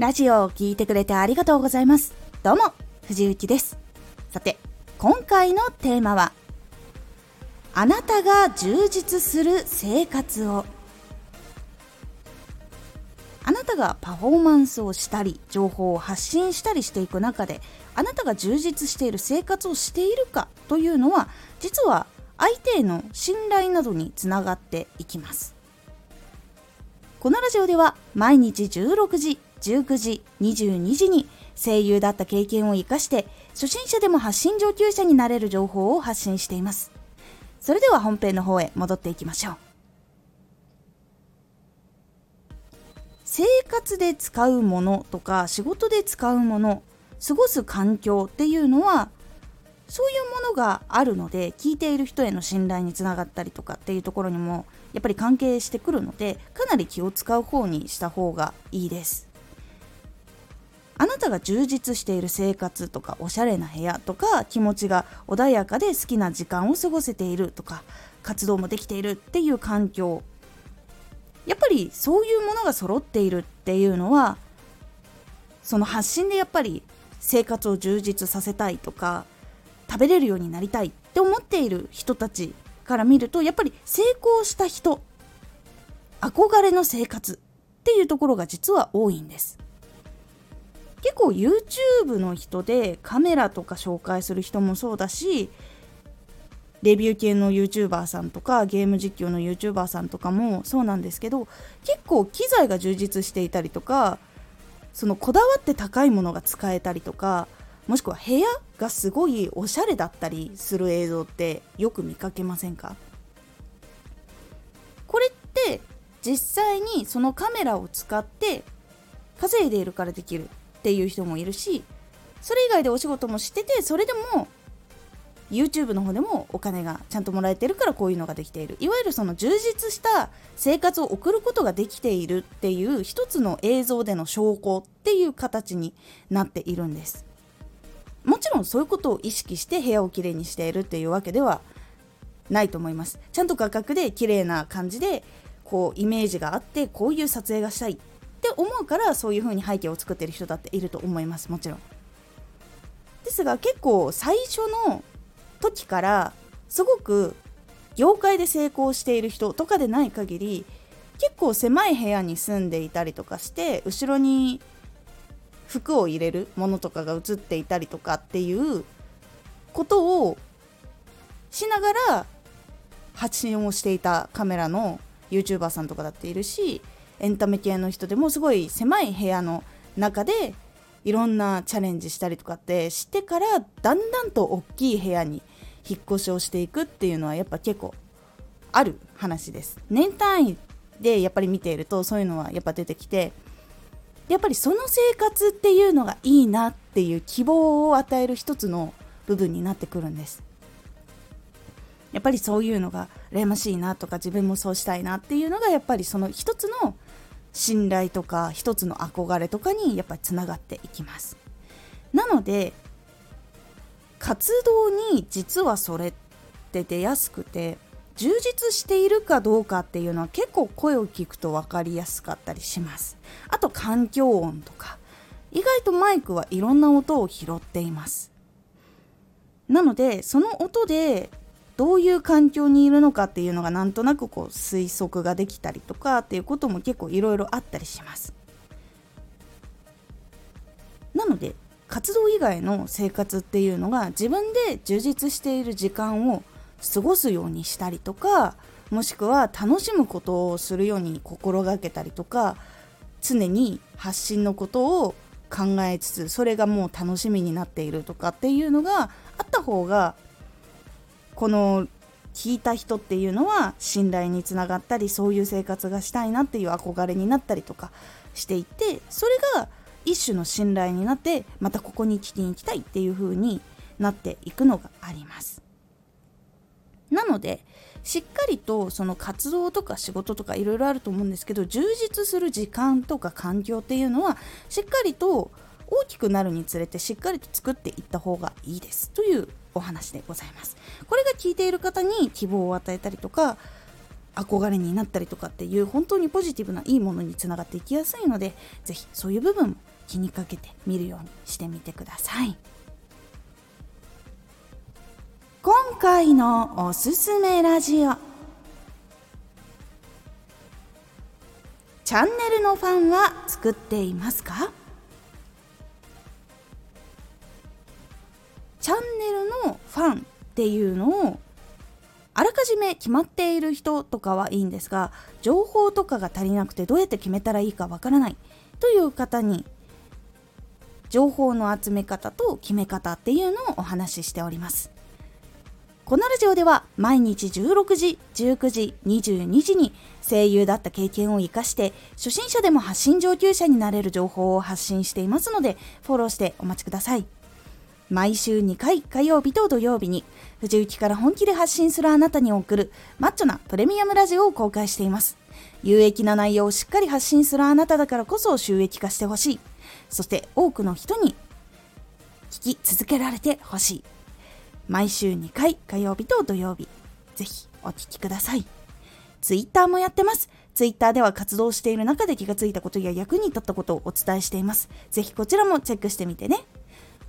ラジオを聴いてくれてありがとうございます。どうも藤幸です。さて今回のテーマはあなたが充実する生活を。あなたがパフォーマンスをしたり情報を発信したりしていく中であなたが充実している生活をしているかというのは実は相手への信頼などにつながっていきます。このラジオでは毎日16時19時22時に声優だった経験を生かして初心者でも発信上級者になれる情報を発信しています。それでは本編の方へ戻っていきましょう。生活で使うものとか仕事で使うもの過ごす環境っていうのはそういうものがあるので聞いている人への信頼につながったりとかっていうところにもやっぱり関係してくるのでかなり気を使う方にした方がいいです。あなたが充実している生活とかおしゃれな部屋とか気持ちが穏やかで好きな時間を過ごせているとか活動もできているっていう環境。やっぱりそういうものが揃っているっていうのはその発信でやっぱり生活を充実させたいとか食べれるようになりたいって思っている人たちから見るとやっぱり成功した人憧れの生活っていうところが実は多いんです。結構 YouTube の人でカメラとか紹介する人もそうだしレビュー系の YouTuber さんとかゲーム実況の YouTuber さんとかもそうなんですけど結構機材が充実していたりとかそのこだわって高いものが使えたりとかもしくは部屋がすごいおしゃれだったりする映像ってよく見かけませんか？これって実際にそのカメラを使って稼いでいるからできる。っていう人もいるしそれ以外でお仕事もしててそれでも YouTube の方でもお金がちゃんともらえてるからこういうのができている。いわゆるその充実した生活を送ることができているっていう一つの映像での証拠っていう形になっているんです。もちろんそういうことを意識して部屋をきれいにしているっていうわけではないと思います。ちゃんと画角で綺麗な感じでこうイメージがあってこういう撮影がしたい。って思うからそういう風に背景を作ってる人だっていると思います。もちろん。ですが結構最初の時からすごく業界で成功している人とかでない限り結構狭い部屋に住んでいたりとかして後ろに服を入れるものとかが映っていたりとかっていうことをしながら発信をしていたカメラの YouTuber さんとかだっているしエンタメ系の人でもすごい狭い部屋の中でいろんなチャレンジしたりとかってしてからだんだんと大きい部屋に引っ越しをしていくっていうのはやっぱ結構ある話です。年単位でやっぱり見ているとそういうのはやっぱ出てきてやっぱりその生活っていうのがいいなっていう希望を与える一つの部分になってくるんです。やっぱりそういうのが羨ましいなとか自分もそうしたいなっていうのがやっぱりその一つの信頼とか一つの憧れとかにやっぱりつながっていきます。なので活動に実はそれって出やすくて充実しているかどうかっていうのは結構声を聞くと分かりやすかったりします。あと環境音とか意外とマイクはいろんな音を拾っています。なのでその音でどういう環境にいるのかっていうのがなんとなくこう推測ができたりとかっていうことも結構いろいろあったりします。なので活動以外の生活っていうのが自分で充実している時間を過ごすようにしたりとかもしくは楽しむことをするように心がけたりとか常に発信のことを考えつつそれがもう楽しみになっているとかっていうのがあった方がこの聞いた人っていうのは信頼につながったりそういう生活がしたいなっていう憧れになったりとかしていてそれが一種の信頼になってまたここに聞きに行きたいっていう風になっていくのがあります。なのでしっかりとその活動とか仕事とかいろいろあると思うんですけど充実する時間とか環境っていうのはしっかりと大きくなるにつれてしっかりと作っていった方がいいです。というお話でございます。これが聞いている方に希望を与えたりとか憧れになったりとかっていう本当にポジティブないいものにつながっていきやすいので是非そういう部分も気にかけて見るようにしてみてください。今回のおすすめラジオ。チャンネルのファンは作っていますか？チャンネルファンっていうのをあらかじめ決まっている人とかはいいんですが情報とかが足りなくてどうやって決めたらいいかわからないという方に情報の集め方と決め方っていうのをお話ししておりますこのラジオでは毎日16時、19時、22時に声優だった経験を活かして初心者でも発信上級者になれる情報を発信していますのでフォローしてお待ちください。毎週2回火曜日と土曜日に藤雪から本気で発信するあなたに送るマッチョなプレミアムラジオを公開しています。有益な内容をしっかり発信するあなただからこそ収益化してほしい。そして多くの人に聞き続けられてほしい。毎週2回火曜日と土曜日。ぜひお聴きください。ツイッターもやってます。ツイッターでは活動している中で気がついたことや役に立ったことをお伝えしています。ぜひこちらもチェックしてみてね。